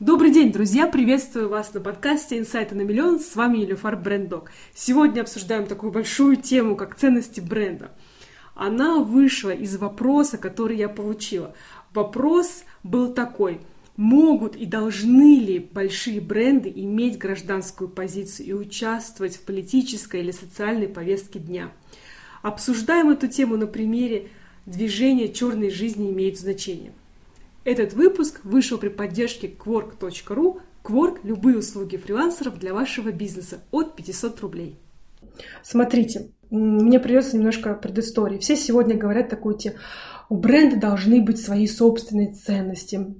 Добрый день, друзья! Приветствую вас на подкасте «Инсайты на миллион». С вами Елюфар Бренддог. Сегодня обсуждаем такую большую тему, как ценности бренда. Она вышла из вопроса, который я получила. Вопрос был такой. Могут и должны ли большие бренды иметь гражданскую позицию и участвовать в политической или социальной повестке дня? Обсуждаем эту тему на примере движения «Черной жизни имеет значение». Этот выпуск вышел при поддержке quark.ru. Quark – любые услуги фрилансеров для вашего бизнеса от 500 рублей. Смотрите, мне придется немножко предыстории. Все сегодня говорят такую тему. У бренда должны быть свои собственные ценности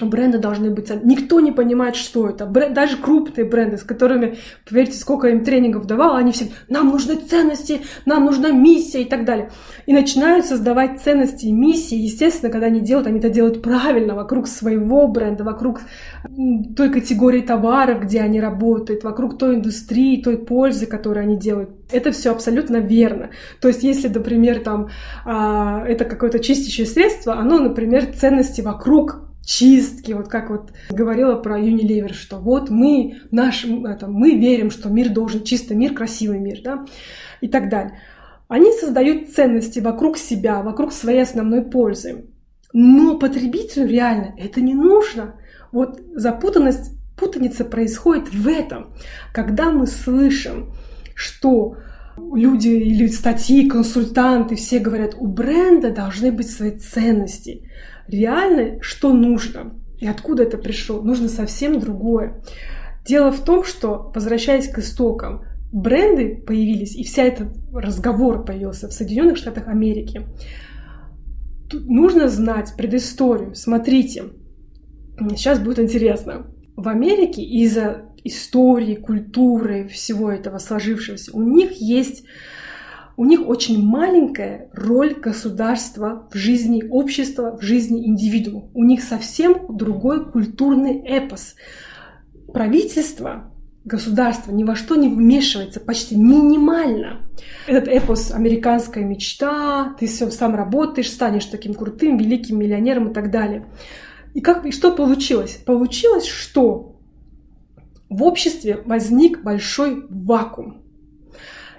у бренда должны быть. Никто не понимает, что это. Бренд, даже крупные бренды, с которыми, поверьте, сколько им тренингов давал, они все, нам нужны ценности, нам нужна миссия и так далее. И начинают создавать ценности и миссии. Естественно, когда они делают, они это делают правильно, вокруг своего бренда, вокруг той категории товаров, где они работают, вокруг той индустрии, той пользы, которую они делают. Это все абсолютно верно. То есть, если, например, там, а, это какое-то чистящее средство, оно, например, ценности вокруг чистки, вот как вот говорила про Unilever, что вот мы, наш, это, мы верим, что мир должен, чистый мир, красивый мир, да, и так далее. Они создают ценности вокруг себя, вокруг своей основной пользы. Но потребителю реально это не нужно. Вот запутанность, путаница происходит в этом. Когда мы слышим, что люди или статьи, консультанты, все говорят, у бренда должны быть свои ценности реально, что нужно и откуда это пришло, нужно совсем другое. Дело в том, что, возвращаясь к истокам, бренды появились, и вся этот разговор появился в Соединенных Штатах Америки. Тут нужно знать предысторию. Смотрите, сейчас будет интересно. В Америке из-за истории, культуры, всего этого сложившегося, у них есть у них очень маленькая роль государства в жизни общества, в жизни индивидуума. У них совсем другой культурный эпос. Правительство, государство ни во что не вмешивается, почти минимально. Этот эпос «Американская мечта», ты все сам работаешь, станешь таким крутым, великим миллионером и так далее. И, как, и что получилось? Получилось, что в обществе возник большой вакуум.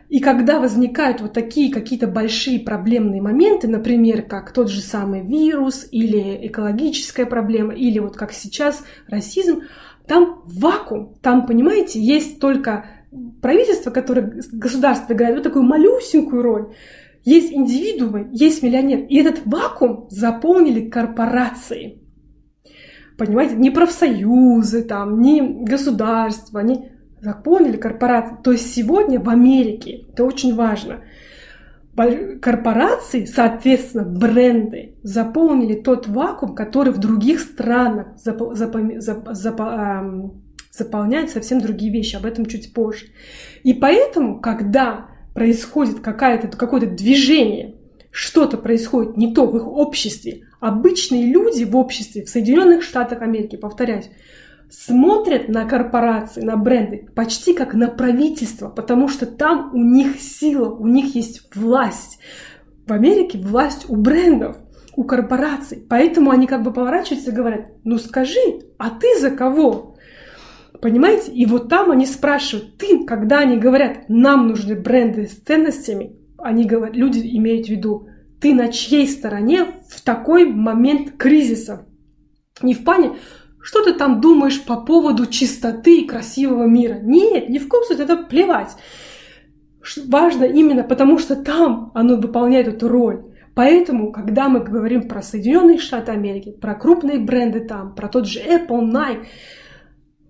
И когда возникают вот такие какие-то большие проблемные моменты, например, как тот же самый вирус или экологическая проблема, или вот как сейчас расизм, там вакуум, там, понимаете, есть только правительство, которое, государство играет вот такую малюсенькую роль, есть индивидуумы, есть миллионер. И этот вакуум заполнили корпорации. Понимаете, не профсоюзы, там, не государства, не заполнили корпорации. То есть сегодня в Америке, это очень важно, корпорации, соответственно, бренды заполнили тот вакуум, который в других странах запо- запо- запо- запо- заполняет совсем другие вещи. Об этом чуть позже. И поэтому, когда происходит какое-то движение, что-то происходит не то в их обществе, обычные люди в обществе в Соединенных Штатах Америки, повторяюсь, смотрят на корпорации, на бренды почти как на правительство, потому что там у них сила, у них есть власть. В Америке власть у брендов, у корпораций. Поэтому они как бы поворачиваются и говорят, ну скажи, а ты за кого? Понимаете? И вот там они спрашивают, ты, когда они говорят, нам нужны бренды с ценностями, они говорят, люди имеют в виду, ты на чьей стороне в такой момент кризиса? Не в плане, что ты там думаешь по поводу чистоты и красивого мира? Нет, ни в коем случае, это плевать. Важно именно потому, что там оно выполняет эту роль. Поэтому, когда мы говорим про Соединенные Штаты Америки, про крупные бренды там, про тот же Apple, Nike,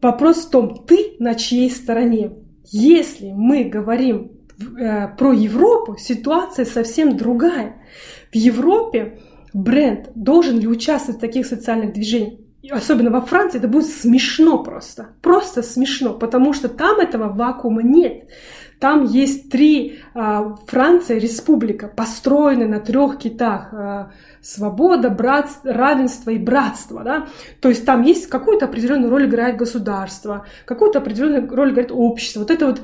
вопрос в том, ты на чьей стороне. Если мы говорим э, про Европу, ситуация совсем другая. В Европе бренд должен ли участвовать в таких социальных движениях? Особенно во Франции, это будет смешно просто. Просто смешно, потому что там этого вакуума нет. Там есть три а, Франция, республика, построены на трех китах. А, свобода, братство, равенство и братство. Да? То есть там есть какую-то определенную роль играет государство, какую-то определенную роль играет общество. Вот это вот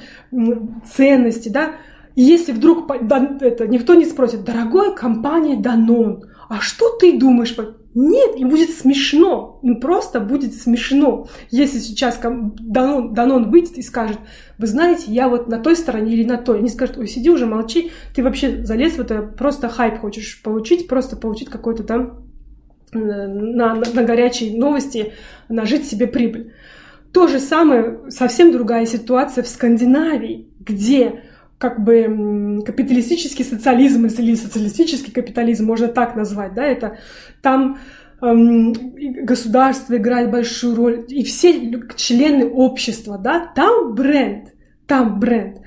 ценности, да. И если вдруг это, никто не спросит, дорогой компания Данон, а что ты думаешь? Нет, им будет смешно, им просто будет смешно, если сейчас Данон, Данон выйдет и скажет, вы знаете, я вот на той стороне или на той. Они скажут, ой, сиди уже, молчи, ты вообще залез в это, просто хайп хочешь получить, просто получить какой-то там э, на, на, на горячей новости, нажить себе прибыль. То же самое, совсем другая ситуация в Скандинавии, где как бы капиталистический социализм или социалистический капитализм, можно так назвать, да, это там эм, государство играет большую роль, и все члены общества, да, там бренд, там бренд.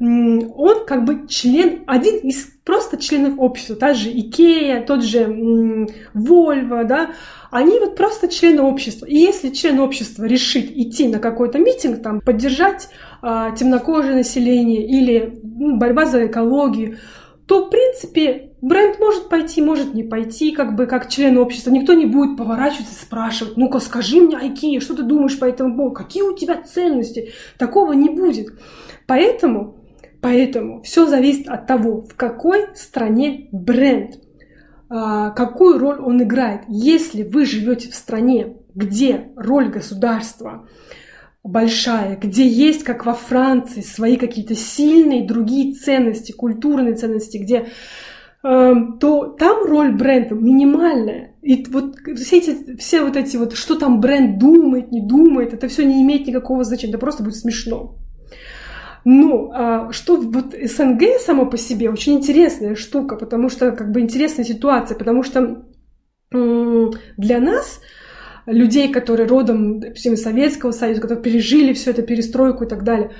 Он как бы член, один из просто членов общества, та же Икея, тот же Вольво, да, они вот просто члены общества. И если член общества решит идти на какой-то митинг, там, поддержать а, темнокожее население или ну, борьба за экологию, то, в принципе, бренд может пойти, может не пойти, как бы как член общества. Никто не будет поворачиваться и спрашивать, ну-ка скажи мне, Айки, что ты думаешь по этому поводу, какие у тебя ценности? Такого не будет. Поэтому, поэтому все зависит от того, в какой стране бренд, а, какую роль он играет. Если вы живете в стране, где роль государства большая, где есть, как во Франции, свои какие-то сильные другие ценности, культурные ценности, где э, то там роль бренда минимальная. И вот все эти, все вот эти вот, что там бренд думает, не думает, это все не имеет никакого значения, это просто будет смешно. Но а, что вот СНГ само по себе очень интересная штука, потому что как бы интересная ситуация, потому что для нас людей, которые родом, допустим, из Советского Союза, которые пережили все это, перестройку и так далее,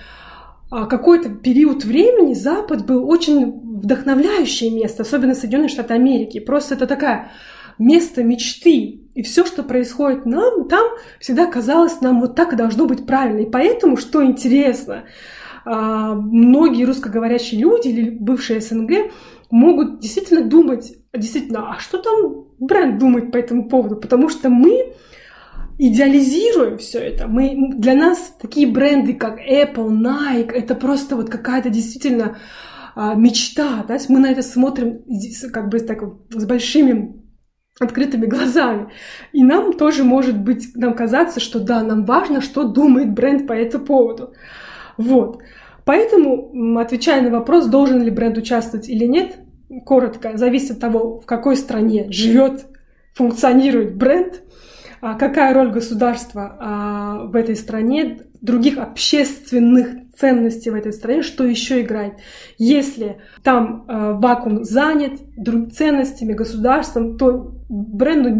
а какой-то период времени Запад был очень вдохновляющее место, особенно Соединенные Штаты Америки. Просто это такая место мечты. И все, что происходит нам, там всегда казалось нам вот так и должно быть правильно. И поэтому, что интересно, многие русскоговорящие люди или бывшие СНГ могут действительно думать, действительно, а что там бренд думает по этому поводу? Потому что мы идеализируем все это. Мы, для нас такие бренды, как Apple, Nike, это просто вот какая-то действительно а, мечта. Да? Мы на это смотрим как бы так, с большими открытыми глазами. И нам тоже может быть, нам казаться, что да, нам важно, что думает бренд по этому поводу. Вот. Поэтому, отвечая на вопрос, должен ли бренд участвовать или нет, коротко, зависит от того, в какой стране живет, функционирует бренд, а какая роль государства а, в этой стране, других общественных ценностей в этой стране, что еще играет. Если там а, вакуум занят ценностями, государством, то бренду,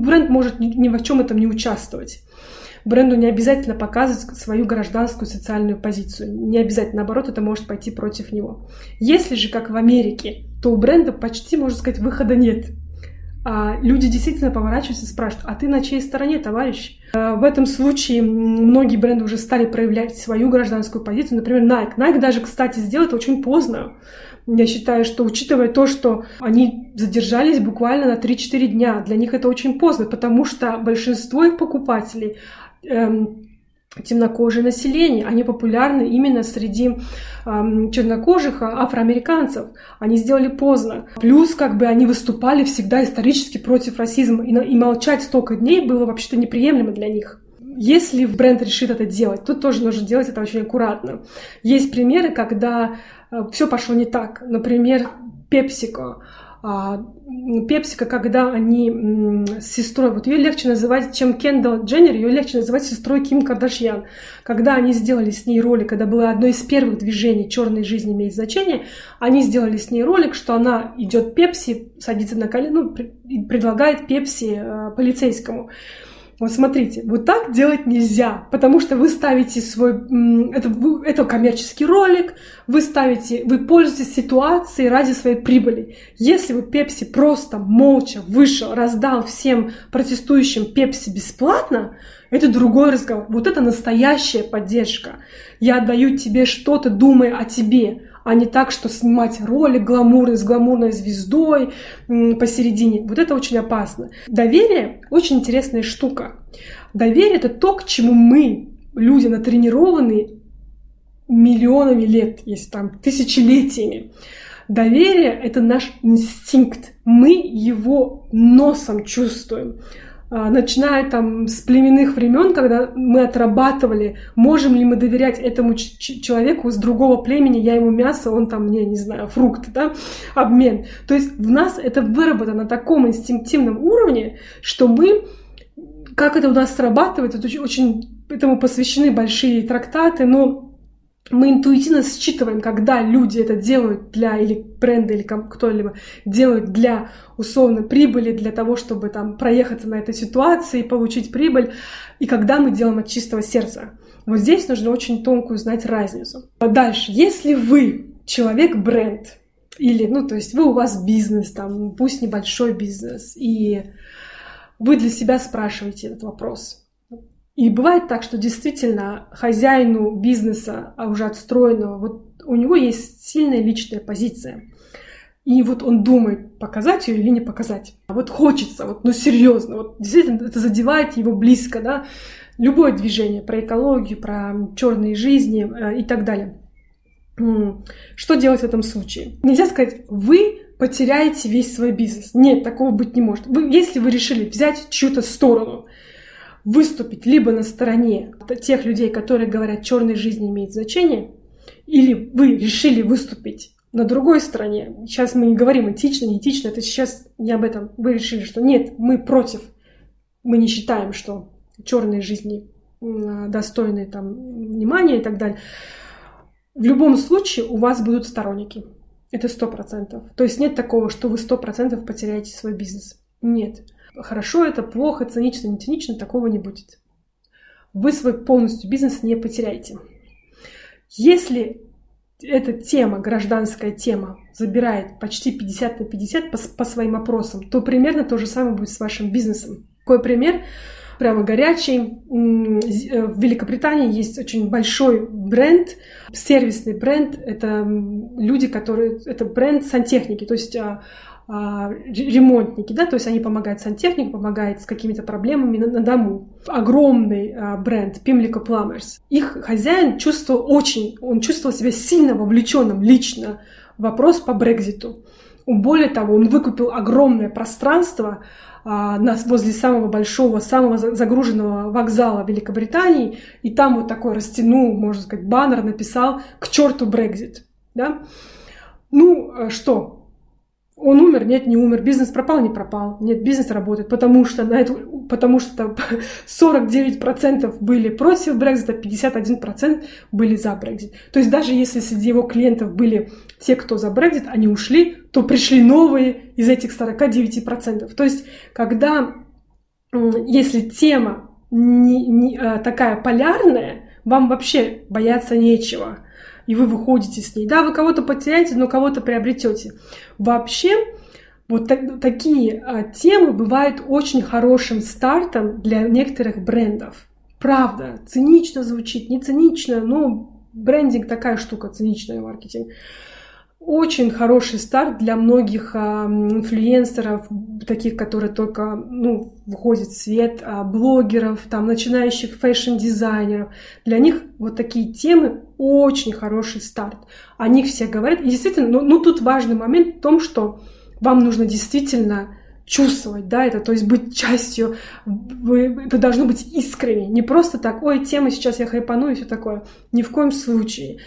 бренд может ни в чем этом не участвовать. Бренду не обязательно показывать свою гражданскую социальную позицию. Не обязательно, наоборот, это может пойти против него. Если же, как в Америке, то у бренда почти, можно сказать, выхода нет а люди действительно поворачиваются и спрашивают, а ты на чьей стороне, товарищ? А, в этом случае многие бренды уже стали проявлять свою гражданскую позицию. Например, Nike. Nike даже, кстати, сделал это очень поздно. Я считаю, что учитывая то, что они задержались буквально на 3-4 дня, для них это очень поздно, потому что большинство их покупателей темнокожее население. Они популярны именно среди э, чернокожих а, афроамериканцев. Они сделали поздно. Плюс как бы они выступали всегда исторически против расизма. И, и молчать столько дней было вообще-то неприемлемо для них. Если бренд решит это делать, тут тоже нужно делать это очень аккуратно. Есть примеры, когда э, все пошло не так. Например, PepsiCo Пепсика, когда они с сестрой, вот ее легче называть, чем Кендалл Дженнер, ее легче называть сестрой Ким Кардашьян. Когда они сделали с ней ролик, когда было одно из первых движений «Черной жизни имеет значение», они сделали с ней ролик, что она идет Пепси, садится на колено, ну, предлагает Пепси э, полицейскому. Вот смотрите, вот так делать нельзя, потому что вы ставите свой... Это, это коммерческий ролик, вы ставите, вы пользуетесь ситуацией ради своей прибыли. Если бы Пепси просто молча вышел, раздал всем протестующим Пепси бесплатно, это другой разговор. Вот это настоящая поддержка. Я отдаю тебе что-то, думая о тебе а не так, что снимать ролик гламурный с гламурной звездой посередине. Вот это очень опасно. Доверие очень интересная штука. Доверие это то, к чему мы, люди натренированы миллионами лет, если там тысячелетиями. Доверие — это наш инстинкт. Мы его носом чувствуем. А, начиная там с племенных времен, когда мы отрабатывали, можем ли мы доверять этому человеку с другого племени, я ему мясо, он там мне, не знаю, фрукты, да, обмен. То есть в нас это выработано на таком инстинктивном уровне, что мы, как это у нас срабатывает, это очень, очень этому посвящены большие трактаты, но мы интуитивно считываем, когда люди это делают для, или бренды, или кто-либо делают для условно прибыли, для того, чтобы там проехаться на этой ситуации, получить прибыль, и когда мы делаем от чистого сердца. Вот здесь нужно очень тонкую знать разницу. А дальше, если вы человек-бренд, или, ну, то есть вы у вас бизнес, там, пусть небольшой бизнес, и вы для себя спрашиваете этот вопрос – и бывает так, что действительно хозяину бизнеса, а уже отстроенного, вот у него есть сильная личная позиция. И вот он думает, показать ее или не показать. А вот хочется, вот, ну серьезно, вот действительно это задевает его близко, да, любое движение про экологию, про черные жизни э, и так далее. Что делать в этом случае? Нельзя сказать, вы потеряете весь свой бизнес. Нет, такого быть не может. Вы, если вы решили взять чью-то сторону, выступить либо на стороне тех людей, которые говорят, черной жизни имеет значение, или вы решили выступить на другой стороне. Сейчас мы не говорим этично, не этично, это сейчас не об этом. Вы решили, что нет, мы против, мы не считаем, что черные жизни достойны там внимания и так далее. В любом случае у вас будут сторонники. Это сто процентов. То есть нет такого, что вы сто процентов потеряете свой бизнес. Нет хорошо это, плохо, цинично, не цинично, такого не будет. Вы свой полностью бизнес не потеряете. Если эта тема, гражданская тема, забирает почти 50 на 50 по, по своим опросам, то примерно то же самое будет с вашим бизнесом. Какой пример? Прямо горячий. Э, в Великобритании есть очень большой бренд, сервисный бренд. Это люди, которые... Это бренд сантехники. То есть а, ремонтники, да, то есть они помогают сантехнику, помогают с какими-то проблемами на, на дому. Огромный а, бренд Pimlico Plumbers. Их хозяин чувствовал очень, он чувствовал себя сильно вовлеченным лично в вопрос по Брекзиту. Более того, он выкупил огромное пространство а, нас возле самого большого, самого загруженного вокзала Великобритании, и там вот такой растянул, можно сказать, баннер написал «К черту Брекзит». Да? Ну, а что, он умер, нет, не умер, бизнес пропал, не пропал, нет, бизнес работает, потому что, на эту, потому что 49% были против Брекзита, 51% были за Брекзит. То есть даже если среди его клиентов были те, кто за Брекзит, они ушли, то пришли новые из этих 49%. То есть когда, если тема не, не, а, такая полярная, вам вообще бояться нечего и вы выходите с ней. Да, вы кого-то потеряете, но кого-то приобретете. Вообще, вот так, такие а, темы бывают очень хорошим стартом для некоторых брендов. Правда, цинично звучит, не цинично, но брендинг такая штука, циничный маркетинг очень хороший старт для многих а, инфлюенсеров, таких, которые только ну, выходят в свет, а, блогеров, там, начинающих фэшн-дизайнеров. Для них вот такие темы очень хороший старт. О них все говорят. И действительно, ну, ну тут важный момент в том, что вам нужно действительно чувствовать, да, это, то есть быть частью, вы, это должно быть искренне, не просто так, ой, тема сейчас я хайпану и все такое, ни в коем случае.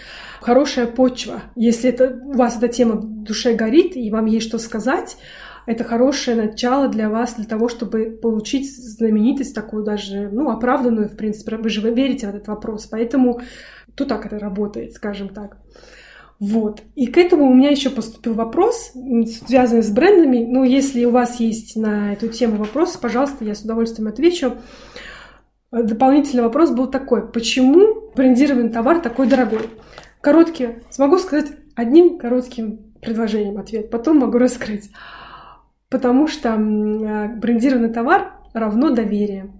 Хорошая почва, если это, у вас эта тема в душе горит, и вам есть что сказать, это хорошее начало для вас, для того, чтобы получить знаменитость такую даже, ну, оправданную, в принципе, вы же верите в этот вопрос, поэтому тут так это работает, скажем так. Вот. И к этому у меня еще поступил вопрос, связанный с брендами. Ну, если у вас есть на эту тему вопросы, пожалуйста, я с удовольствием отвечу. Дополнительный вопрос был такой. Почему брендированный товар такой дорогой? Короткий. Смогу сказать одним коротким предложением ответ. Потом могу раскрыть. Потому что брендированный товар равно доверие.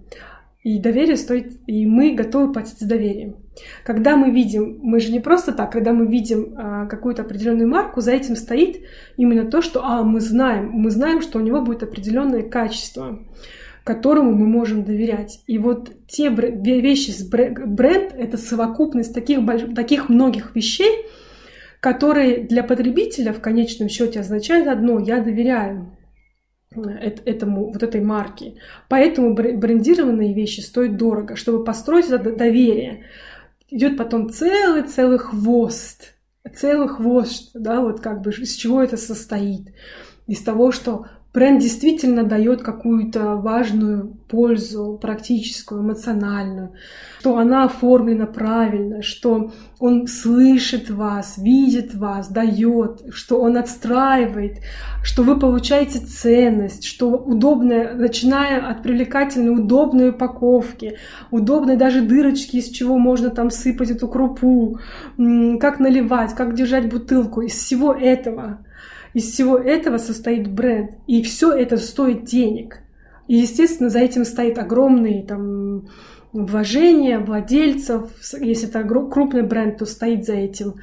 И доверие стоит, и мы готовы платить за доверие. Когда мы видим, мы же не просто так, когда мы видим а, какую-то определенную марку, за этим стоит именно то, что а, мы знаем, мы знаем, что у него будет определенное качество, которому мы можем доверять. И вот те вещи с бренд, это совокупность таких, таких многих вещей, который для потребителя в конечном счете означает одно, я доверяю этому, вот этой марке. Поэтому брендированные вещи стоят дорого. Чтобы построить это доверие, идет потом целый-целый хвост, целый хвост, да, вот как бы из чего это состоит. Из того, что бренд действительно дает какую-то важную пользу, практическую, эмоциональную, что она оформлена правильно, что он слышит вас, видит вас, дает, что он отстраивает, что вы получаете ценность, что удобная, начиная от привлекательной, удобной упаковки, удобной даже дырочки, из чего можно там сыпать эту крупу, как наливать, как держать бутылку, из всего этого из всего этого состоит бренд. И все это стоит денег. И, естественно, за этим стоит огромные там, вложения владельцев. Если это крупный бренд, то стоит за этим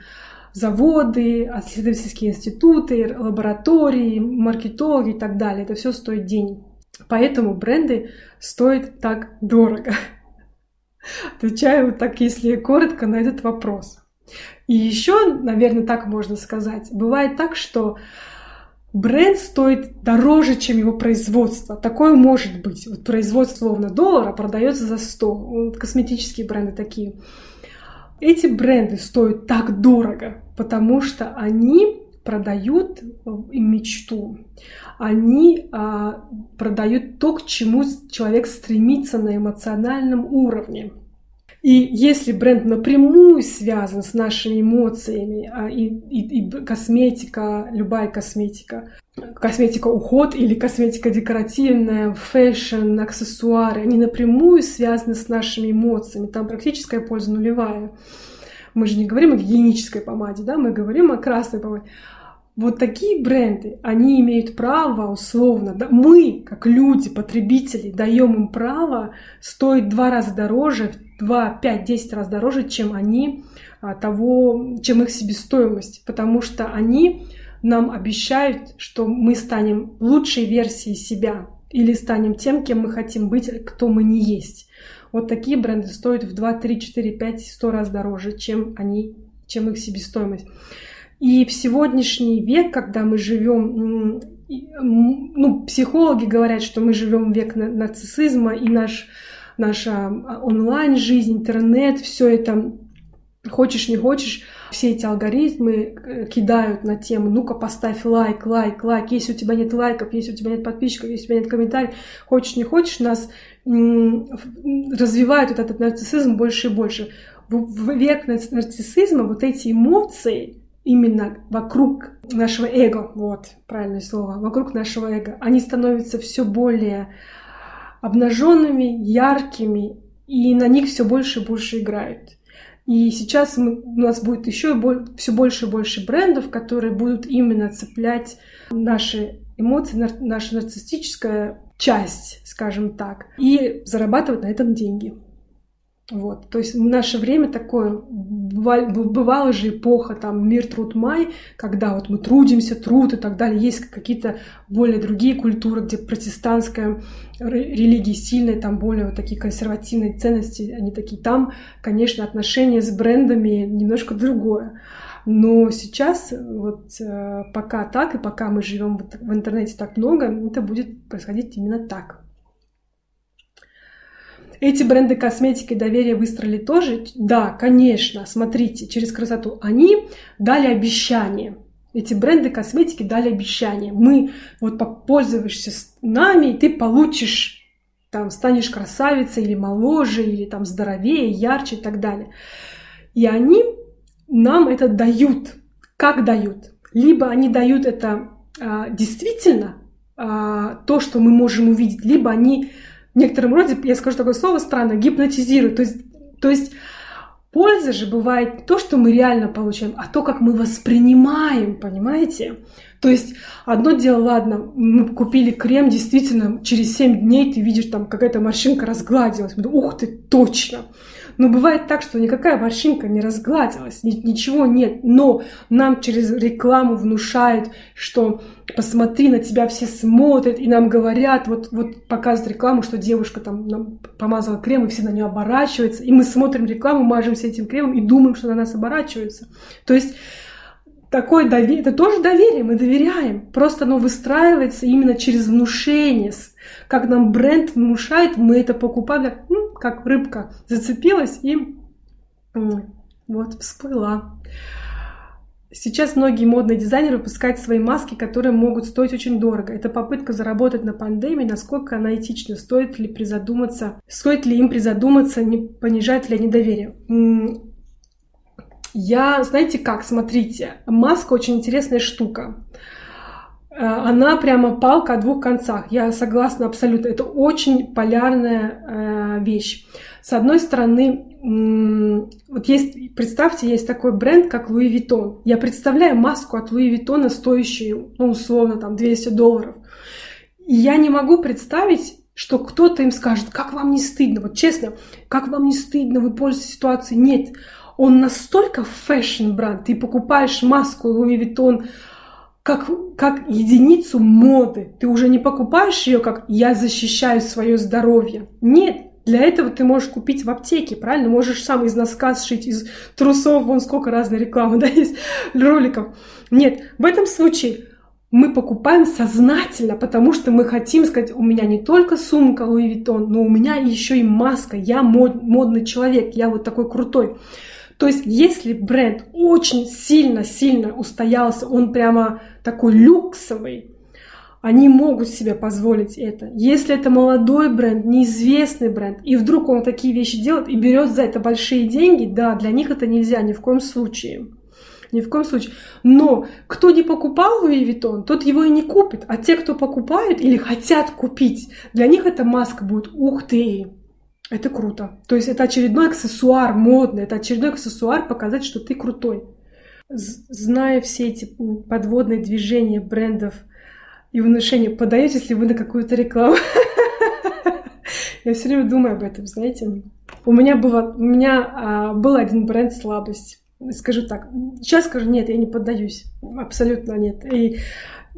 заводы, исследовательские институты, лаборатории, маркетологи и так далее. Это все стоит денег. Поэтому бренды стоят так дорого. Отвечаю так, если коротко на этот вопрос. И еще, наверное, так можно сказать, бывает так, что бренд стоит дороже, чем его производство. Такое может быть. Вот производство словно доллара продается за 100. Вот косметические бренды такие. Эти бренды стоят так дорого, потому что они продают мечту. Они а, продают то, к чему человек стремится на эмоциональном уровне. И если бренд напрямую связан с нашими эмоциями, а, и, и, и косметика, любая косметика, косметика уход или косметика декоративная, фэшн, аксессуары, они напрямую связаны с нашими эмоциями. Там практическая польза нулевая. Мы же не говорим о гигиенической помаде, да, мы говорим о красной помаде. Вот такие бренды, они имеют право условно, да, мы, как люди, потребители, даем им право стоить два раза дороже, 2, 5, 10 раз дороже, чем они а, того, чем их себестоимость, потому что они нам обещают, что мы станем лучшей версией себя или станем тем, кем мы хотим быть, кто мы не есть. Вот такие бренды стоят в 2, 3, 4, 5, 100 раз дороже, чем они, чем их себестоимость. И в сегодняшний век, когда мы живем, ну, психологи говорят, что мы живем век нарциссизма, и наш, наша онлайн-жизнь, интернет, все это хочешь не хочешь, все эти алгоритмы э, кидают на тему, ну-ка поставь лайк, лайк, лайк, если у тебя нет лайков, если у тебя нет подписчиков, если у тебя нет комментариев, хочешь не хочешь, нас развивают вот этот нарциссизм больше и больше. В век нарциссизма вот эти эмоции, именно вокруг нашего эго, вот, правильное слово, вокруг нашего эго, они становятся все более обнаженными, яркими, и на них все больше и больше играют. И сейчас мы, у нас будет еще все больше и больше брендов, которые будут именно цеплять наши эмоции, наша нарциссическая часть, скажем так, и зарабатывать на этом деньги. Вот, то есть в наше время такое, бывала же эпоха, там, мир, труд, май, когда вот мы трудимся, труд и так далее. Есть какие-то более другие культуры, где протестантская религия сильная, там более вот такие консервативные ценности, они такие. Там, конечно, отношения с брендами немножко другое. Но сейчас вот э, пока так, и пока мы живем в интернете так много, это будет происходить именно так. Эти бренды косметики доверия выстроили тоже? Да, конечно, смотрите, через красоту. Они дали обещание. Эти бренды косметики дали обещание. Мы, вот попользуешься нами, и ты получишь, там, станешь красавицей или моложе, или там здоровее, ярче и так далее. И они нам это дают. Как дают? Либо они дают это а, действительно, а, то, что мы можем увидеть, либо они в некотором роде, я скажу такое слово странное, гипнотизирует. То есть, то есть польза же бывает не то, что мы реально получаем, а то, как мы воспринимаем, понимаете? То есть одно дело, ладно, мы купили крем, действительно, через 7 дней ты видишь, там какая-то морщинка разгладилась. Ух ты, точно! Но бывает так, что никакая морщинка не разгладилась, ничего нет. Но нам через рекламу внушают, что посмотри, на тебя все смотрят, и нам говорят, вот, вот показывают рекламу, что девушка там нам помазала крем, и все на нее оборачиваются. И мы смотрим рекламу, мажемся этим кремом и думаем, что на нас оборачиваются. То есть такое доверие, это тоже доверие, мы доверяем. Просто оно выстраивается именно через внушение. Как нам бренд внушает, мы это покупаем, как рыбка зацепилась и вот всплыла. Сейчас многие модные дизайнеры выпускают свои маски, которые могут стоить очень дорого. Это попытка заработать на пандемии, насколько она этична, стоит ли призадуматься, стоит ли им призадуматься, не понижает ли недоверие. Я, знаете как, смотрите, маска очень интересная штука. Э, она прямо палка о двух концах. Я согласна абсолютно. Это очень полярная э, вещь. С одной стороны, вот есть, представьте, есть такой бренд, как Louis Vuitton. Я представляю маску от Louis Vuitton, стоящую, ну, условно, там, 200 долларов. И я не могу представить, что кто-то им скажет, как вам не стыдно, вот честно, как вам не стыдно, вы пользуетесь ситуацией. Нет, он настолько фэшн-бренд, ты покупаешь маску Louis Vuitton как, как единицу моды. Ты уже не покупаешь ее как «я защищаю свое здоровье». Нет, для этого ты можешь купить в аптеке, правильно? Можешь сам из носка сшить, из трусов, вон сколько разной рекламы, да, есть роликов. Нет, в этом случае мы покупаем сознательно, потому что мы хотим сказать, у меня не только сумка Louis Vuitton, но у меня еще и маска, я мод, модный человек, я вот такой крутой. То есть, если бренд очень сильно-сильно устоялся, он прямо такой люксовый, они могут себе позволить это. Если это молодой бренд, неизвестный бренд, и вдруг он такие вещи делает и берет за это большие деньги, да, для них это нельзя ни в коем случае. Ни в коем случае. Но кто не покупал Луи Виттон, тот его и не купит. А те, кто покупают или хотят купить, для них эта маска будет «Ух ты!» Это круто. То есть это очередной аксессуар модный, это очередной аксессуар показать, что ты крутой. Зная все эти подводные движения брендов и внушения, поддаетесь ли вы на какую-то рекламу? Я все время думаю об этом, знаете. У меня, было, у меня а, был один бренд «Слабость». Скажу так, сейчас скажу, нет, я не поддаюсь. Абсолютно нет. И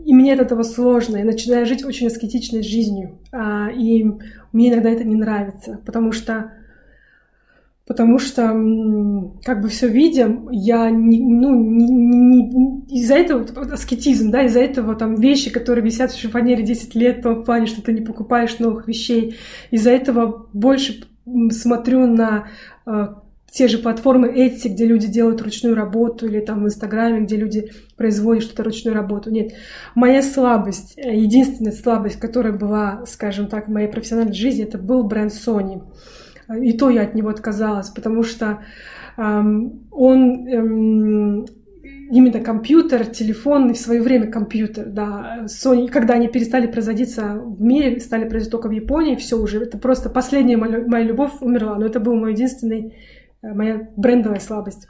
и мне от этого сложно. Я начинаю жить очень аскетичной жизнью. А, и мне иногда это не нравится, потому что потому что как бы все видим, я не, ну, не, не, из-за этого аскетизм, да, из-за этого там вещи, которые висят в шифонере 10 лет, в том плане, что ты не покупаешь новых вещей, из-за этого больше смотрю на а, те же платформы Etsy, где люди делают ручную работу, или там в Инстаграме, где люди производят что-то ручную работу. Нет, моя слабость, единственная слабость, которая была, скажем так, в моей профессиональной жизни, это был бренд Sony. И то я от него отказалась, потому что эм, он эм, именно компьютер, телефон, и в свое время компьютер, да. Sony, когда они перестали производиться в мире, стали производить только в Японии, все уже, это просто последняя моя, любовь умерла, но это был мой единственный моя брендовая слабость.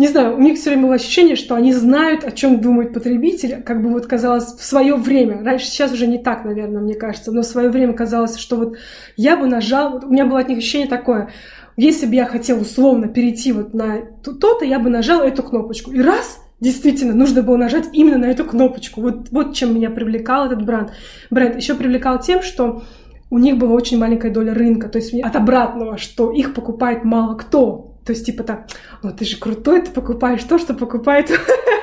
Не знаю, у них все время было ощущение, что они знают, о чем думает потребитель, как бы вот казалось в свое время. Раньше, сейчас уже не так, наверное, мне кажется, но в свое время казалось, что вот я бы нажал, у меня было от них ощущение такое, если бы я хотел условно перейти вот на то-то, я бы нажал эту кнопочку. И раз, действительно, нужно было нажать именно на эту кнопочку. Вот, вот чем меня привлекал этот бренд. Бренд еще привлекал тем, что у них была очень маленькая доля рынка, то есть от обратного, что их покупает мало кто. То есть, типа так, ну ты же крутой, ты покупаешь то, что покупает,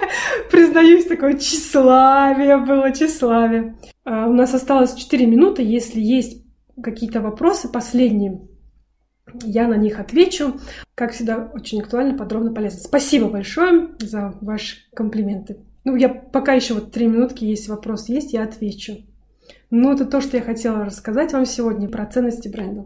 признаюсь, такое тщеславие было, тщеславие. А, у нас осталось 4 минуты, если есть какие-то вопросы последние, я на них отвечу. Как всегда, очень актуально, подробно, полезно. Спасибо большое за ваши комплименты. Ну, я пока еще вот три минутки, есть вопрос, есть, я отвечу. Ну, это то, что я хотела рассказать вам сегодня про ценности бренда.